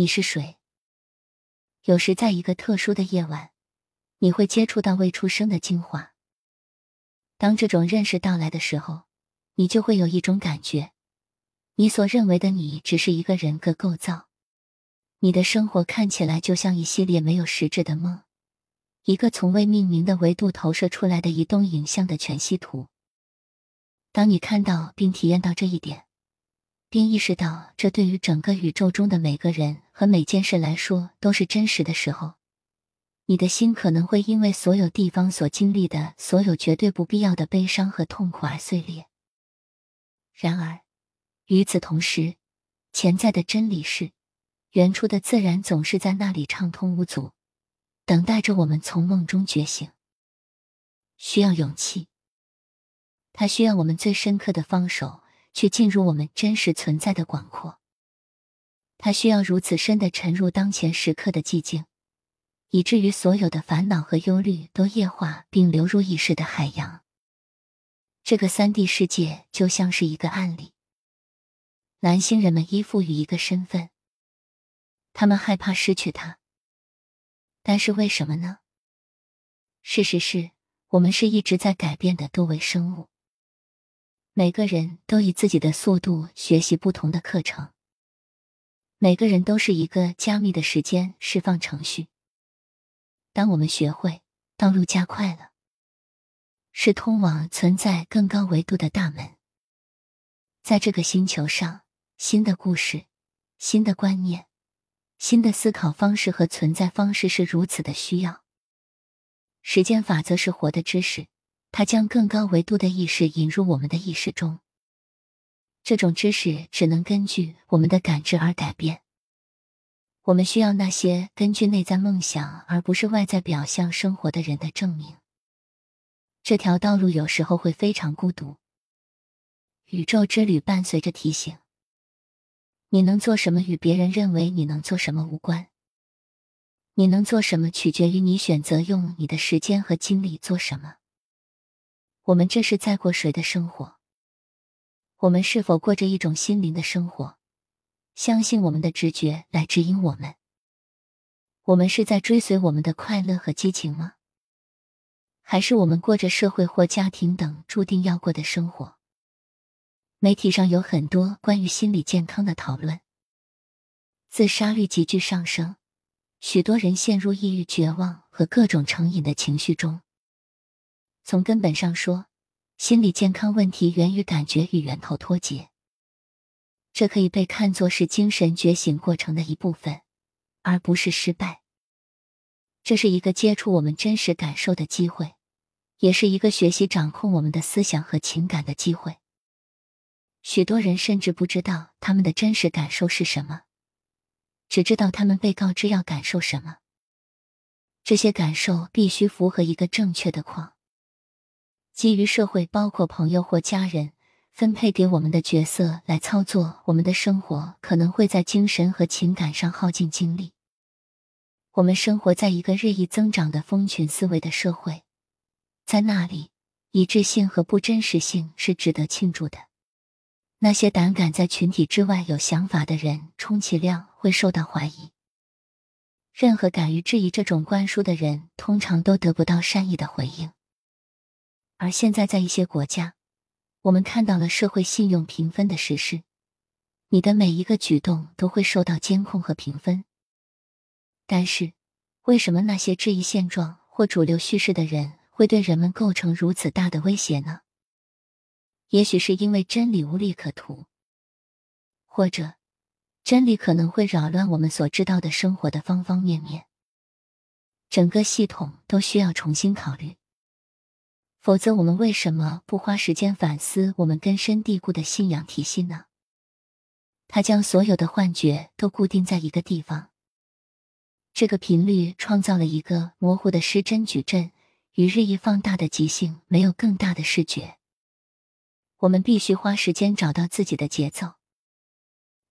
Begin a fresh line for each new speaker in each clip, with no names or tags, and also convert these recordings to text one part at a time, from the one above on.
你是谁？有时在一个特殊的夜晚，你会接触到未出生的精华。当这种认识到来的时候，你就会有一种感觉：你所认为的你只是一个人格构造，你的生活看起来就像一系列没有实质的梦，一个从未命名的维度投射出来的移动影像的全息图。当你看到并体验到这一点，并意识到这对于整个宇宙中的每个人和每件事来说都是真实的时候，你的心可能会因为所有地方所经历的所有绝对不必要的悲伤和痛苦而碎裂。然而，与此同时，潜在的真理是，远处的自然总是在那里畅通无阻，等待着我们从梦中觉醒。需要勇气。它需要我们最深刻的放手，去进入我们真实存在的广阔。它需要如此深的沉入当前时刻的寂静，以至于所有的烦恼和忧虑都液化并流入意识的海洋。这个三 D 世界就像是一个案例。蓝星人们依附于一个身份，他们害怕失去它。但是为什么呢？事实是我们是一直在改变的多维生物。每个人都以自己的速度学习不同的课程。每个人都是一个加密的时间释放程序。当我们学会，道路加快了，是通往存在更高维度的大门。在这个星球上，新的故事、新的观念、新的思考方式和存在方式是如此的需要。时间法则是活的知识。它将更高维度的意识引入我们的意识中。这种知识只能根据我们的感知而改变。我们需要那些根据内在梦想而不是外在表象生活的人的证明。这条道路有时候会非常孤独。宇宙之旅伴随着提醒：你能做什么与别人认为你能做什么无关。你能做什么取决于你选择用你的时间和精力做什么。我们这是在过谁的生活？我们是否过着一种心灵的生活？相信我们的直觉来指引我们。我们是在追随我们的快乐和激情吗？还是我们过着社会或家庭等注定要过的生活？媒体上有很多关于心理健康的讨论。自杀率急剧上升，许多人陷入抑郁、绝望和各种成瘾的情绪中。从根本上说，心理健康问题源于感觉与源头脱节。这可以被看作是精神觉醒过程的一部分，而不是失败。这是一个接触我们真实感受的机会，也是一个学习掌控我们的思想和情感的机会。许多人甚至不知道他们的真实感受是什么，只知道他们被告知要感受什么。这些感受必须符合一个正确的框。基于社会，包括朋友或家人分配给我们的角色来操作我们的生活，可能会在精神和情感上耗尽精力。我们生活在一个日益增长的蜂群思维的社会，在那里，一致性和不真实性是值得庆祝的。那些胆敢在群体之外有想法的人，充其量会受到怀疑。任何敢于质疑这种灌输的人，通常都得不到善意的回应。而现在，在一些国家，我们看到了社会信用评分的实施。你的每一个举动都会受到监控和评分。但是，为什么那些质疑现状或主流叙事的人会对人们构成如此大的威胁呢？也许是因为真理无利可图，或者真理可能会扰乱我们所知道的生活的方方面面。整个系统都需要重新考虑。否则，我们为什么不花时间反思我们根深蒂固的信仰体系呢？它将所有的幻觉都固定在一个地方。这个频率创造了一个模糊的失真矩阵，与日益放大的极性没有更大的视觉。我们必须花时间找到自己的节奏。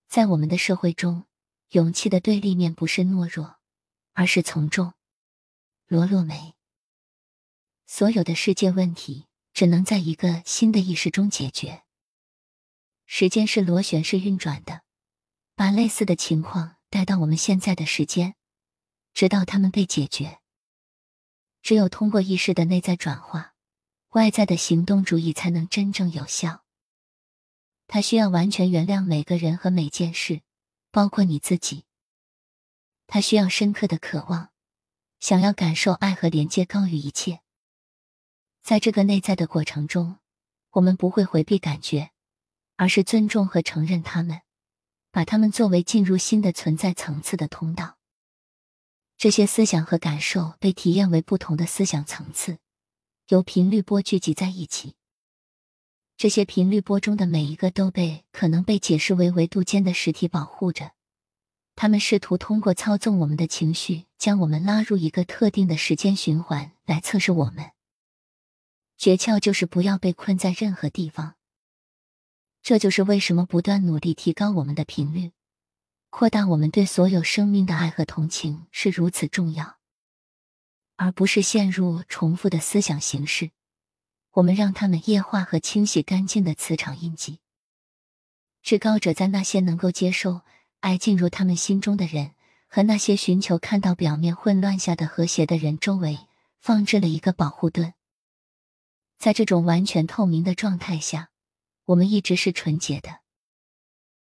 在我们的社会中，勇气的对立面不是懦弱，而是从众。罗洛梅。所有的世界问题只能在一个新的意识中解决。时间是螺旋式运转的，把类似的情况带到我们现在的时间，直到他们被解决。只有通过意识的内在转化，外在的行动主义才能真正有效。他需要完全原谅每个人和每件事，包括你自己。他需要深刻的渴望，想要感受爱和连接高于一切。在这个内在的过程中，我们不会回避感觉，而是尊重和承认他们，把他们作为进入新的存在层次的通道。这些思想和感受被体验为不同的思想层次，由频率波聚集在一起。这些频率波中的每一个都被可能被解释为维度间的实体保护着。他们试图通过操纵我们的情绪，将我们拉入一个特定的时间循环来测试我们。诀窍就是不要被困在任何地方。这就是为什么不断努力提高我们的频率。扩大我们对所有生命的爱和同情是如此重要，而不是陷入重复的思想形式。我们让他们液化和清洗干净的磁场印记。至高者在那些能够接受爱进入他们心中的人和那些寻求看到表面混乱下的和谐的人周围放置了一个保护盾。在这种完全透明的状态下，我们一直是纯洁的。